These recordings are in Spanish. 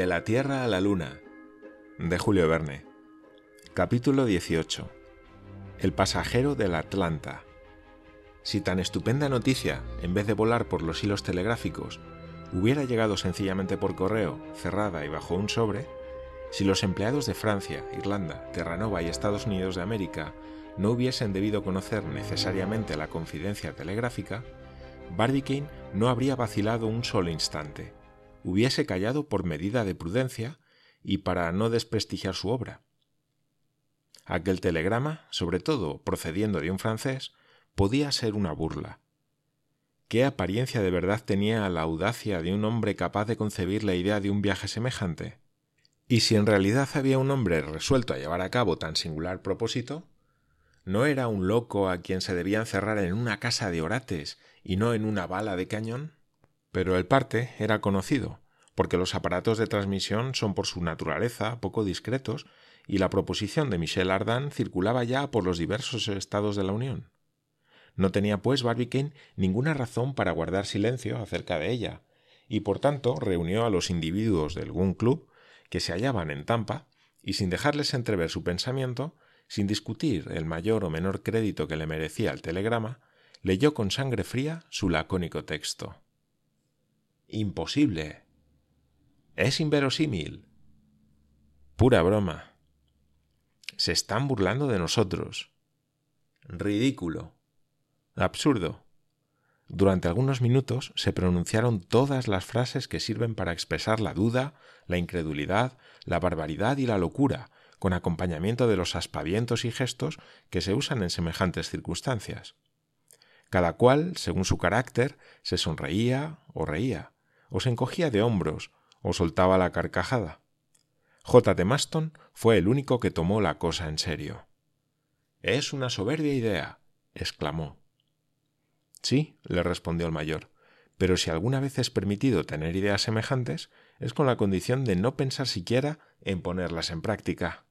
De la Tierra a la Luna, de Julio Verne. Capítulo 18. El pasajero del Atlanta. Si tan estupenda noticia, en vez de volar por los hilos telegráficos, hubiera llegado sencillamente por correo, cerrada y bajo un sobre, si los empleados de Francia, Irlanda, Terranova y Estados Unidos de América no hubiesen debido conocer necesariamente la confidencia telegráfica, Barbicane no habría vacilado un solo instante hubiese callado por medida de prudencia y para no desprestigiar su obra. Aquel telegrama, sobre todo procediendo de un francés, podía ser una burla. ¿Qué apariencia de verdad tenía la audacia de un hombre capaz de concebir la idea de un viaje semejante? Y si en realidad había un hombre resuelto a llevar a cabo tan singular propósito, ¿no era un loco a quien se debía encerrar en una casa de orates y no en una bala de cañón? Pero el parte era conocido, porque los aparatos de transmisión son por su naturaleza poco discretos y la proposición de Michel Ardan circulaba ya por los diversos estados de la Unión. No tenía, pues, Barbicane ninguna razón para guardar silencio acerca de ella, y por tanto reunió a los individuos del Gun Club que se hallaban en Tampa, y sin dejarles entrever su pensamiento, sin discutir el mayor o menor crédito que le merecía el telegrama, leyó con sangre fría su lacónico texto. Imposible. Es inverosímil. Pura broma. Se están burlando de nosotros. Ridículo. Absurdo. Durante algunos minutos se pronunciaron todas las frases que sirven para expresar la duda, la incredulidad, la barbaridad y la locura, con acompañamiento de los aspavientos y gestos que se usan en semejantes circunstancias. Cada cual, según su carácter, se sonreía o reía, o se encogía de hombros, o soltaba la carcajada. J. de Maston fue el único que tomó la cosa en serio. Es una soberbia idea, exclamó. Sí, le respondió el mayor, pero si alguna vez es permitido tener ideas semejantes, es con la condición de no pensar siquiera en ponerlas en práctica.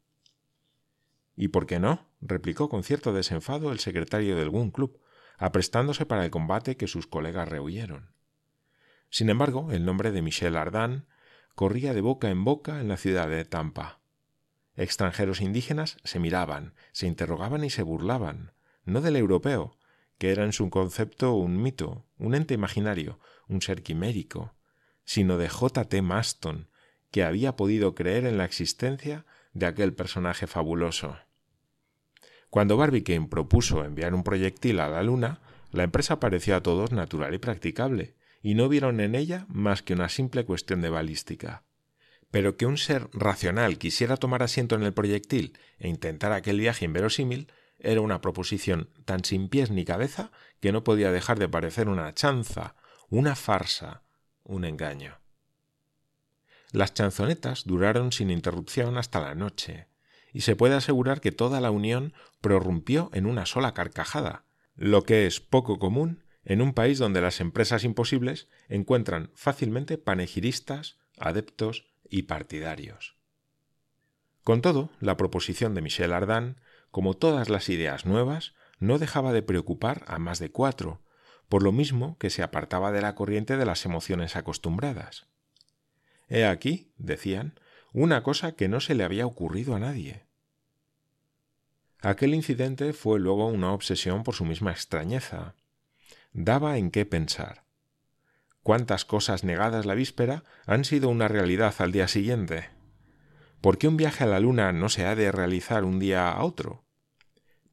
¿Y por qué no? replicó con cierto desenfado el secretario del Gun Club, aprestándose para el combate que sus colegas rehuyeron. Sin embargo, el nombre de Michel Ardan corría de boca en boca en la ciudad de Tampa. Extranjeros indígenas se miraban, se interrogaban y se burlaban, no del europeo, que era en su concepto un mito, un ente imaginario, un ser quimérico, sino de J. T. Maston, que había podido creer en la existencia de aquel personaje fabuloso. Cuando Barbicane propuso enviar un proyectil a la Luna, la empresa pareció a todos natural y practicable, y no vieron en ella más que una simple cuestión de balística. Pero que un ser racional quisiera tomar asiento en el proyectil e intentar aquel viaje inverosímil era una proposición tan sin pies ni cabeza que no podía dejar de parecer una chanza, una farsa, un engaño. Las chanzonetas duraron sin interrupción hasta la noche, y se puede asegurar que toda la unión prorrumpió en una sola carcajada, lo que es poco común en un país donde las empresas imposibles encuentran fácilmente panegiristas, adeptos y partidarios. Con todo, la proposición de Michel Ardan, como todas las ideas nuevas, no dejaba de preocupar a más de cuatro, por lo mismo que se apartaba de la corriente de las emociones acostumbradas. He aquí, decían, una cosa que no se le había ocurrido a nadie. Aquel incidente fue luego una obsesión por su misma extrañeza, daba en qué pensar. ¿Cuántas cosas negadas la víspera han sido una realidad al día siguiente? ¿Por qué un viaje a la Luna no se ha de realizar un día a otro?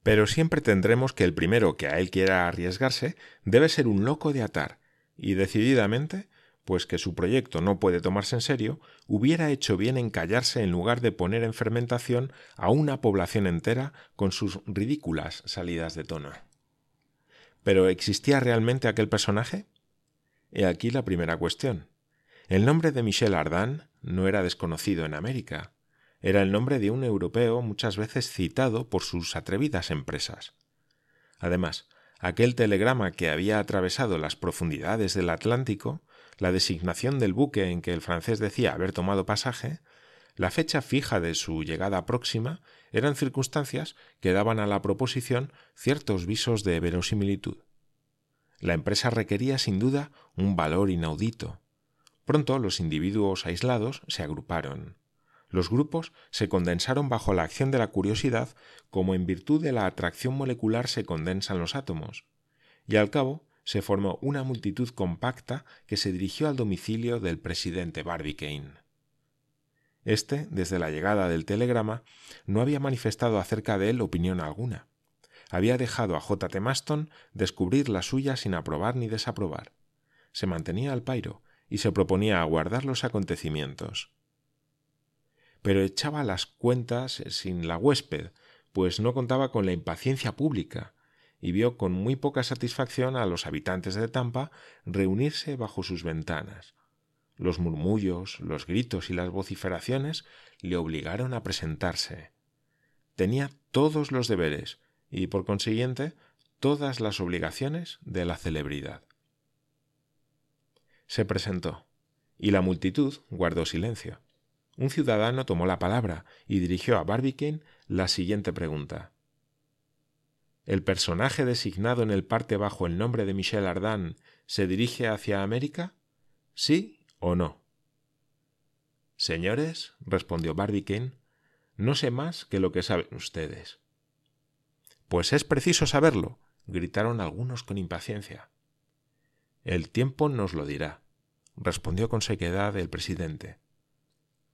Pero siempre tendremos que el primero que a él quiera arriesgarse debe ser un loco de atar, y decididamente, pues que su proyecto no puede tomarse en serio, hubiera hecho bien en callarse en lugar de poner en fermentación a una población entera con sus ridículas salidas de tono. ¿Pero existía realmente aquel personaje? He aquí la primera cuestión. El nombre de Michel Ardan no era desconocido en América. Era el nombre de un europeo muchas veces citado por sus atrevidas empresas. Además, aquel telegrama que había atravesado las profundidades del Atlántico, la designación del buque en que el francés decía haber tomado pasaje, la fecha fija de su llegada próxima eran circunstancias que daban a la proposición ciertos visos de verosimilitud. La empresa requería sin duda un valor inaudito. Pronto los individuos aislados se agruparon. Los grupos se condensaron bajo la acción de la curiosidad como en virtud de la atracción molecular se condensan los átomos, y al cabo se formó una multitud compacta que se dirigió al domicilio del presidente Barbicane. Este, desde la llegada del telegrama, no había manifestado acerca de él opinión alguna. Había dejado a J. T. Maston descubrir la suya sin aprobar ni desaprobar. Se mantenía al pairo y se proponía aguardar los acontecimientos. Pero echaba las cuentas sin la huésped, pues no contaba con la impaciencia pública, y vio con muy poca satisfacción a los habitantes de Tampa reunirse bajo sus ventanas. Los murmullos, los gritos y las vociferaciones le obligaron a presentarse. Tenía todos los deberes y, por consiguiente, todas las obligaciones de la celebridad. Se presentó, y la multitud guardó silencio. Un ciudadano tomó la palabra y dirigió a Barbicane la siguiente pregunta. ¿El personaje designado en el parte bajo el nombre de Michel Ardan se dirige hacia América? ¿Sí o no? Señores, respondió Barbicane, no sé más que lo que saben ustedes. Pues es preciso saberlo, gritaron algunos con impaciencia. El tiempo nos lo dirá, respondió con sequedad el presidente.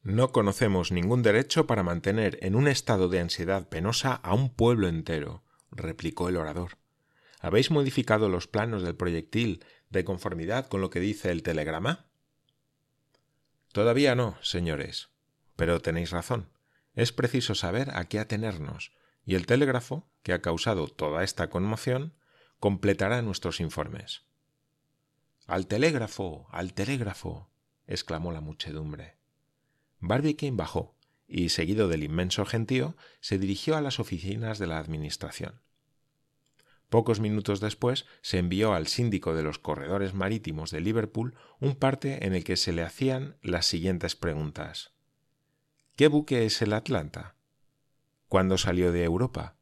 No conocemos ningún derecho para mantener en un estado de ansiedad penosa a un pueblo entero, replicó el orador. ¿Habéis modificado los planos del proyectil de conformidad con lo que dice el telegrama? Todavía no, señores. Pero tenéis razón. Es preciso saber a qué atenernos, y el telégrafo, que ha causado toda esta conmoción, completará nuestros informes. Al telégrafo. al telégrafo. exclamó la muchedumbre. Barbicane bajó y, seguido del inmenso gentío, se dirigió a las oficinas de la Administración. Pocos minutos después se envió al síndico de los corredores marítimos de Liverpool un parte en el que se le hacían las siguientes preguntas. ¿Qué buque es el Atlanta? ¿Cuándo salió de Europa?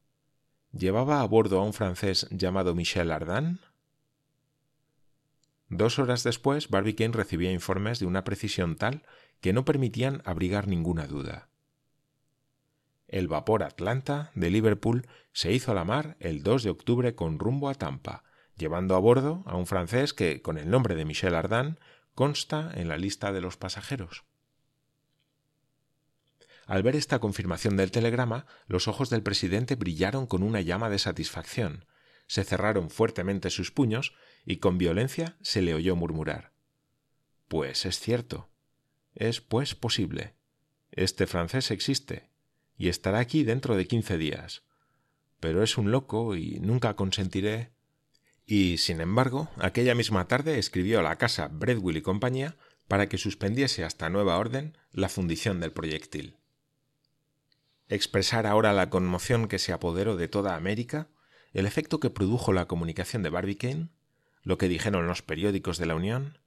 ¿Llevaba a bordo a un francés llamado Michel Ardan? Dos horas después, Barbicane recibía informes de una precisión tal que no permitían abrigar ninguna duda. El vapor Atlanta de Liverpool se hizo a la mar el 2 de octubre con rumbo a Tampa, llevando a bordo a un francés que, con el nombre de Michel Ardan, consta en la lista de los pasajeros. Al ver esta confirmación del telegrama, los ojos del presidente brillaron con una llama de satisfacción, se cerraron fuertemente sus puños y con violencia se le oyó murmurar Pues es cierto. Es pues posible. Este francés existe y estará aquí dentro de quince días. Pero es un loco y nunca consentiré. Y, sin embargo, aquella misma tarde escribió a la casa Bredwill y compañía para que suspendiese hasta nueva orden la fundición del proyectil. Expresar ahora la conmoción que se apoderó de toda América el efecto que produjo la comunicación de Barbicane, lo que dijeron los periódicos de la Unión,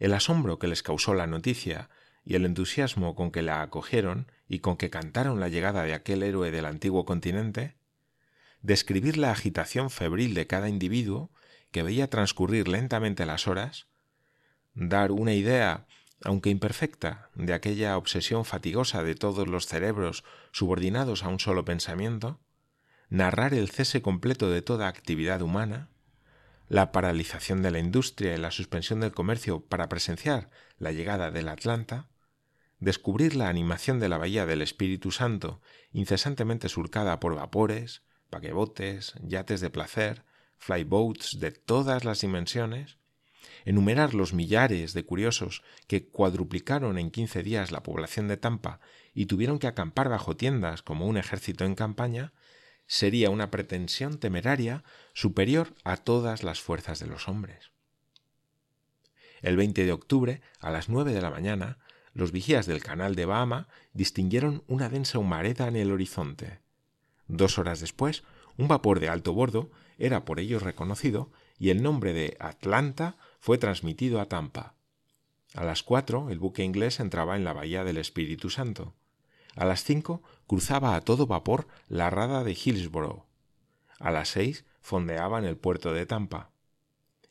el asombro que les causó la noticia y el entusiasmo con que la acogieron y con que cantaron la llegada de aquel héroe del antiguo continente, describir la agitación febril de cada individuo que veía transcurrir lentamente las horas, dar una idea, aunque imperfecta, de aquella obsesión fatigosa de todos los cerebros subordinados a un solo pensamiento, narrar el cese completo de toda actividad humana, la paralización de la industria y la suspensión del comercio para presenciar la llegada del Atlanta, descubrir la animación de la bahía del Espíritu Santo, incesantemente surcada por vapores, paquebotes, yates de placer, flyboats de todas las dimensiones, enumerar los millares de curiosos que cuadruplicaron en quince días la población de Tampa y tuvieron que acampar bajo tiendas como un ejército en campaña, sería una pretensión temeraria superior a todas las fuerzas de los hombres. El 20 de octubre, a las nueve de la mañana, los vigías del canal de Bahama distinguieron una densa humareda en el horizonte. Dos horas después, un vapor de alto bordo era por ellos reconocido y el nombre de Atlanta fue transmitido a Tampa. A las cuatro, el buque inglés entraba en la bahía del Espíritu Santo. A las cinco cruzaba a todo vapor la rada de Hillsborough. A las seis fondeaba en el puerto de Tampa.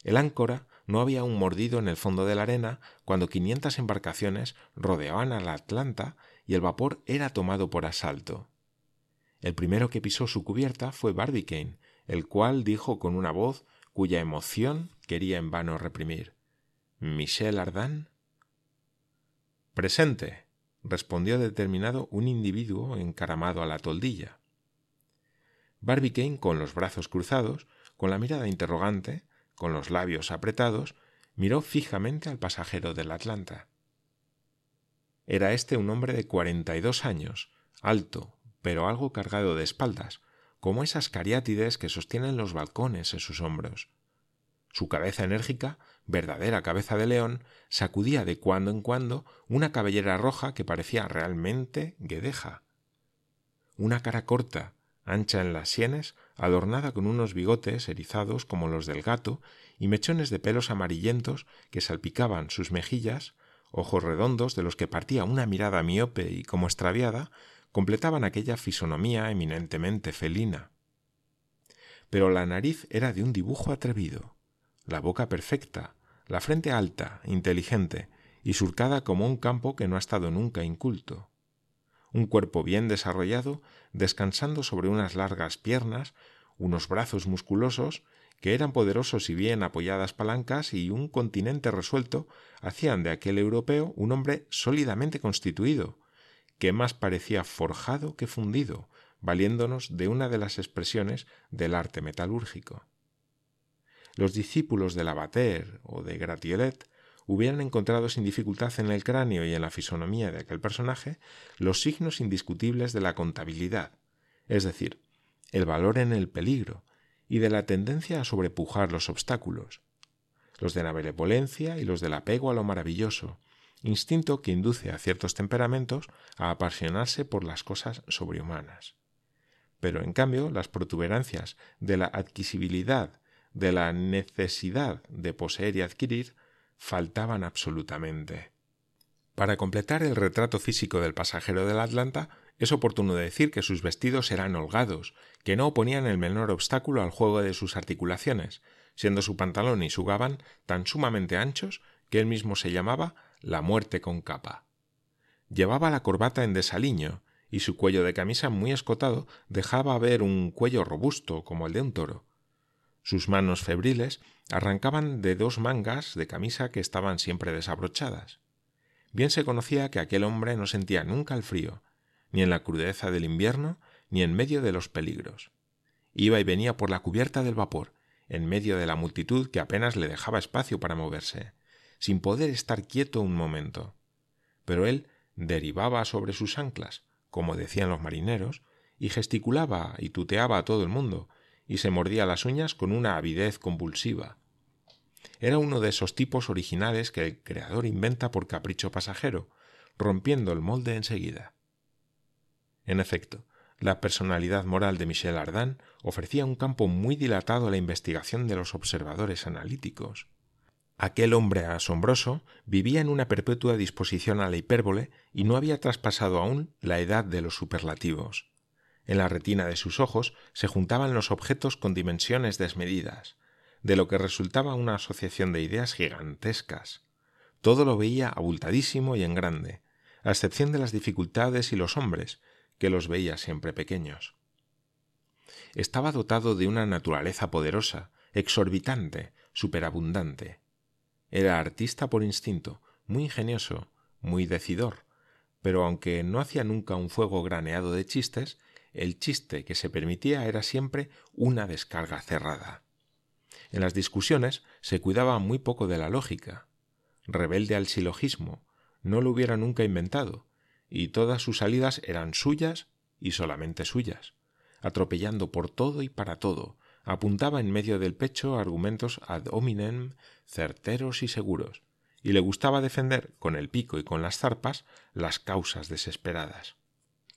El áncora no había un mordido en el fondo de la arena cuando quinientas embarcaciones rodeaban a la Atlanta y el vapor era tomado por asalto. El primero que pisó su cubierta fue Barbicane, el cual dijo con una voz cuya emoción quería en vano reprimir Michel Ardan. Presente, respondió determinado un individuo encaramado a la toldilla. Barbicane, con los brazos cruzados, con la mirada interrogante, con los labios apretados, miró fijamente al pasajero del Atlanta. Era este un hombre de cuarenta y dos años, alto, pero algo cargado de espaldas, como esas cariátides que sostienen los balcones en sus hombros. Su cabeza enérgica, verdadera cabeza de león, sacudía de cuando en cuando una cabellera roja que parecía realmente guedeja. Una cara corta, ancha en las sienes, adornada con unos bigotes erizados como los del gato y mechones de pelos amarillentos que salpicaban sus mejillas, ojos redondos de los que partía una mirada miope y como extraviada, completaban aquella fisonomía eminentemente felina. Pero la nariz era de un dibujo atrevido, la boca perfecta, la frente alta, inteligente y surcada como un campo que no ha estado nunca inculto un cuerpo bien desarrollado, descansando sobre unas largas piernas, unos brazos musculosos, que eran poderosos y bien apoyadas palancas y un continente resuelto, hacían de aquel europeo un hombre sólidamente constituido, que más parecía forjado que fundido, valiéndonos de una de las expresiones del arte metalúrgico. Los discípulos de Lavater o de Gratiolet hubieran encontrado sin dificultad en el cráneo y en la fisonomía de aquel personaje los signos indiscutibles de la contabilidad, es decir, el valor en el peligro y de la tendencia a sobrepujar los obstáculos, los de la benevolencia y los del apego a lo maravilloso, instinto que induce a ciertos temperamentos a apasionarse por las cosas sobrehumanas. Pero en cambio las protuberancias de la adquisibilidad, de la necesidad de poseer y adquirir, faltaban absolutamente. Para completar el retrato físico del pasajero del Atlanta, es oportuno decir que sus vestidos eran holgados, que no oponían el menor obstáculo al juego de sus articulaciones, siendo su pantalón y su gabán tan sumamente anchos que él mismo se llamaba la muerte con capa. Llevaba la corbata en desaliño, y su cuello de camisa muy escotado dejaba ver un cuello robusto como el de un toro. Sus manos febriles arrancaban de dos mangas de camisa que estaban siempre desabrochadas. Bien se conocía que aquel hombre no sentía nunca el frío, ni en la crudeza del invierno, ni en medio de los peligros. Iba y venía por la cubierta del vapor, en medio de la multitud que apenas le dejaba espacio para moverse, sin poder estar quieto un momento. Pero él derivaba sobre sus anclas, como decían los marineros, y gesticulaba y tuteaba a todo el mundo, y se mordía las uñas con una avidez convulsiva. Era uno de esos tipos originales que el creador inventa por capricho pasajero, rompiendo el molde enseguida. En efecto, la personalidad moral de Michel Ardan ofrecía un campo muy dilatado a la investigación de los observadores analíticos. Aquel hombre asombroso vivía en una perpetua disposición a la hipérbole y no había traspasado aún la edad de los superlativos. En la retina de sus ojos se juntaban los objetos con dimensiones desmedidas, de lo que resultaba una asociación de ideas gigantescas. Todo lo veía abultadísimo y en grande, a excepción de las dificultades y los hombres, que los veía siempre pequeños. Estaba dotado de una naturaleza poderosa, exorbitante, superabundante. Era artista por instinto, muy ingenioso, muy decidor, pero aunque no hacía nunca un fuego graneado de chistes, el chiste que se permitía era siempre una descarga cerrada. En las discusiones se cuidaba muy poco de la lógica. Rebelde al silogismo, no lo hubiera nunca inventado, y todas sus salidas eran suyas y solamente suyas. Atropellando por todo y para todo, apuntaba en medio del pecho argumentos ad hominem certeros y seguros, y le gustaba defender con el pico y con las zarpas las causas desesperadas.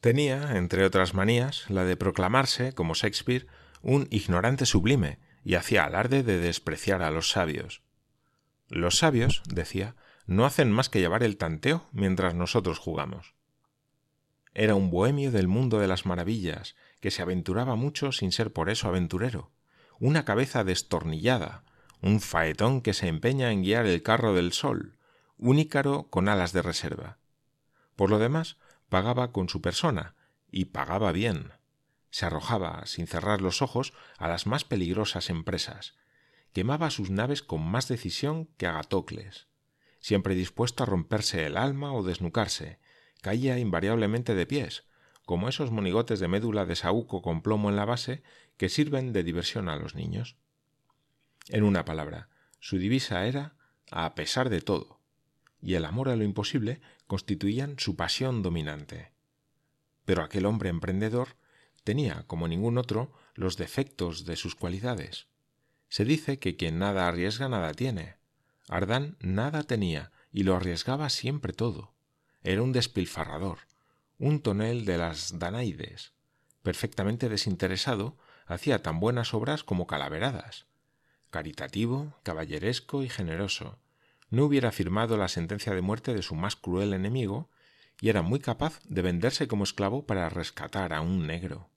Tenía, entre otras manías, la de proclamarse, como Shakespeare, un ignorante sublime, y hacía alarde de despreciar a los sabios. Los sabios, decía, no hacen más que llevar el tanteo mientras nosotros jugamos. Era un bohemio del mundo de las maravillas, que se aventuraba mucho sin ser por eso aventurero, una cabeza destornillada, un faetón que se empeña en guiar el carro del sol, un ícaro con alas de reserva. Por lo demás, pagaba con su persona, y pagaba bien. Se arrojaba, sin cerrar los ojos, a las más peligrosas empresas. Quemaba sus naves con más decisión que Agatocles. Siempre dispuesto a romperse el alma o desnucarse, caía invariablemente de pies, como esos monigotes de médula de saúco con plomo en la base que sirven de diversión a los niños. En una palabra, su divisa era a pesar de todo, y el amor a lo imposible constituían su pasión dominante. Pero aquel hombre emprendedor tenía, como ningún otro, los defectos de sus cualidades. Se dice que quien nada arriesga nada tiene. Ardán nada tenía y lo arriesgaba siempre todo. Era un despilfarrador, un tonel de las Danaides. Perfectamente desinteresado, hacía tan buenas obras como calaveradas. Caritativo, caballeresco y generoso, no hubiera firmado la sentencia de muerte de su más cruel enemigo y era muy capaz de venderse como esclavo para rescatar a un negro.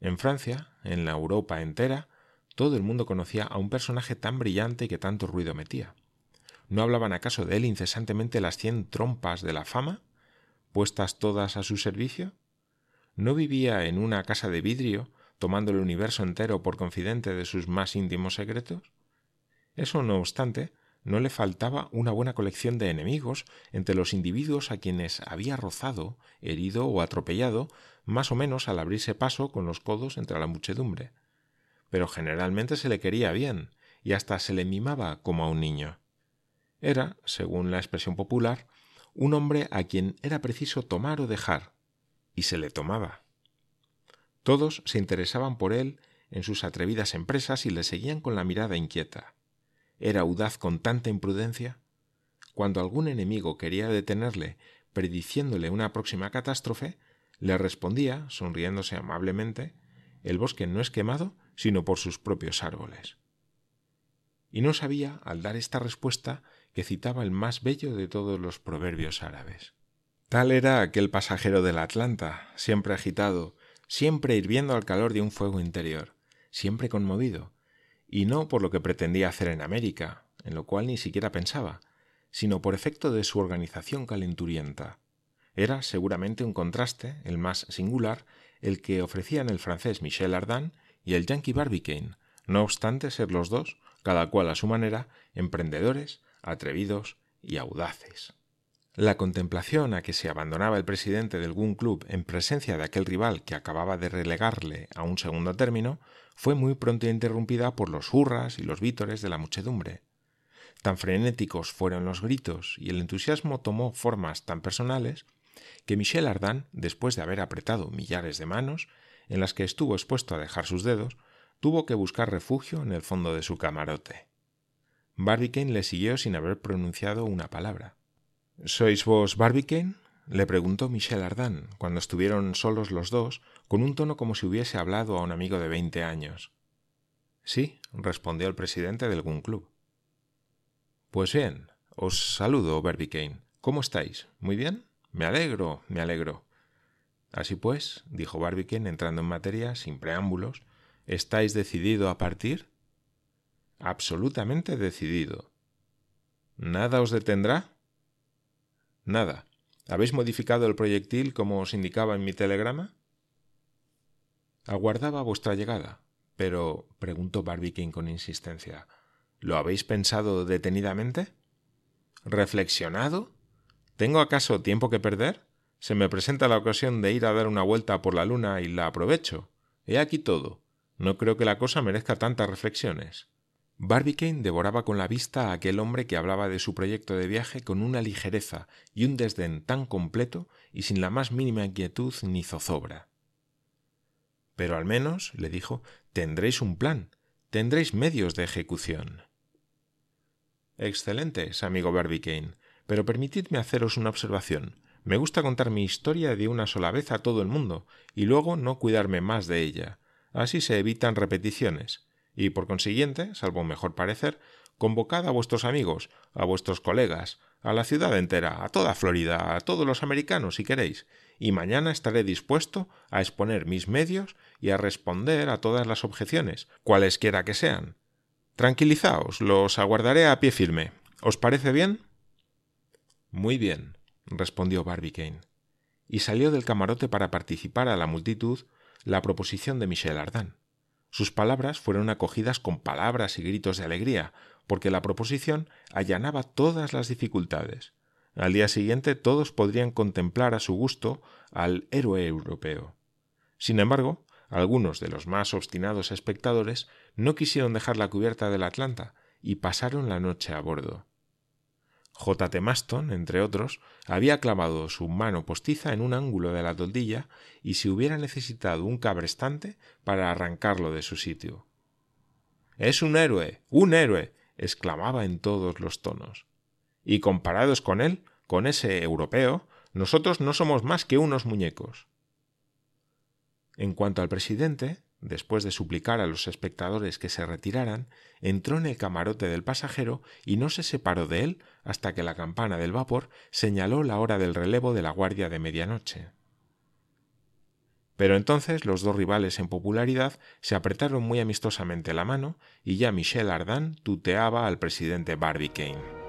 En Francia, en la Europa entera, todo el mundo conocía a un personaje tan brillante que tanto ruido metía. ¿No hablaban acaso de él incesantemente las cien trompas de la fama, puestas todas a su servicio? ¿No vivía en una casa de vidrio, tomando el universo entero por confidente de sus más íntimos secretos? Eso, no obstante, no le faltaba una buena colección de enemigos entre los individuos a quienes había rozado, herido o atropellado, más o menos al abrirse paso con los codos entre la muchedumbre. Pero generalmente se le quería bien, y hasta se le mimaba como a un niño. Era, según la expresión popular, un hombre a quien era preciso tomar o dejar, y se le tomaba. Todos se interesaban por él en sus atrevidas empresas y le seguían con la mirada inquieta era audaz con tanta imprudencia? Cuando algún enemigo quería detenerle, prediciéndole una próxima catástrofe, le respondía, sonriéndose amablemente, el bosque no es quemado sino por sus propios árboles. Y no sabía, al dar esta respuesta, que citaba el más bello de todos los proverbios árabes. Tal era aquel pasajero del Atlanta, siempre agitado, siempre hirviendo al calor de un fuego interior, siempre conmovido, y no por lo que pretendía hacer en América, en lo cual ni siquiera pensaba, sino por efecto de su organización calenturienta. Era seguramente un contraste, el más singular, el que ofrecían el francés Michel Ardan y el yankee Barbicane, no obstante ser los dos, cada cual a su manera, emprendedores, atrevidos y audaces. La contemplación a que se abandonaba el presidente del Gun Club en presencia de aquel rival que acababa de relegarle a un segundo término fue muy pronto interrumpida por los hurras y los vítores de la muchedumbre. Tan frenéticos fueron los gritos y el entusiasmo tomó formas tan personales que Michel Ardan, después de haber apretado millares de manos, en las que estuvo expuesto a dejar sus dedos, tuvo que buscar refugio en el fondo de su camarote. Barbicane le siguió sin haber pronunciado una palabra. ¿Sois vos Barbicane? Le preguntó Michel Ardan, cuando estuvieron solos los dos, con un tono como si hubiese hablado a un amigo de veinte años. Sí, respondió el presidente del Gun Club. Pues bien, os saludo, Barbicane. ¿Cómo estáis? ¿Muy bien? Me alegro, me alegro. Así pues, dijo Barbicane entrando en materia, sin preámbulos, ¿estáis decidido a partir? Absolutamente decidido. ¿Nada os detendrá? Nada. ¿Habéis modificado el proyectil como os indicaba en mi telegrama? Aguardaba vuestra llegada, pero preguntó Barbicane con insistencia. ¿Lo habéis pensado detenidamente? ¿Reflexionado? ¿Tengo acaso tiempo que perder? Se me presenta la ocasión de ir a dar una vuelta por la luna y la aprovecho. He aquí todo. No creo que la cosa merezca tantas reflexiones. Barbicane devoraba con la vista a aquel hombre que hablaba de su proyecto de viaje con una ligereza y un desdén tan completo y sin la más mínima inquietud ni zozobra. Pero al menos, le dijo, tendréis un plan, tendréis medios de ejecución. Excelentes, amigo Barbicane, pero permitidme haceros una observación. Me gusta contar mi historia de una sola vez a todo el mundo, y luego no cuidarme más de ella. Así se evitan repeticiones y por consiguiente, salvo mejor parecer, convocad a vuestros amigos, a vuestros colegas, a la ciudad entera, a toda Florida, a todos los americanos, si queréis, y mañana estaré dispuesto a exponer mis medios y a responder a todas las objeciones, cualesquiera que sean. Tranquilizaos, los aguardaré a pie firme. ¿Os parece bien? Muy bien, respondió Barbicane, y salió del camarote para participar a la multitud la proposición de Michel Ardan. Sus palabras fueron acogidas con palabras y gritos de alegría, porque la proposición allanaba todas las dificultades. Al día siguiente todos podrían contemplar a su gusto al héroe europeo. Sin embargo, algunos de los más obstinados espectadores no quisieron dejar la cubierta del Atlanta y pasaron la noche a bordo. J. T. Maston, entre otros, había clavado su mano postiza en un ángulo de la toldilla y se hubiera necesitado un cabrestante para arrancarlo de su sitio. Es un héroe. un héroe. exclamaba en todos los tonos. Y comparados con él, con ese europeo, nosotros no somos más que unos muñecos. En cuanto al presidente, después de suplicar a los espectadores que se retiraran, entró en el camarote del pasajero y no se separó de él hasta que la campana del vapor señaló la hora del relevo de la guardia de medianoche. Pero entonces los dos rivales en popularidad se apretaron muy amistosamente la mano y ya Michel Ardan tuteaba al presidente Barbicane.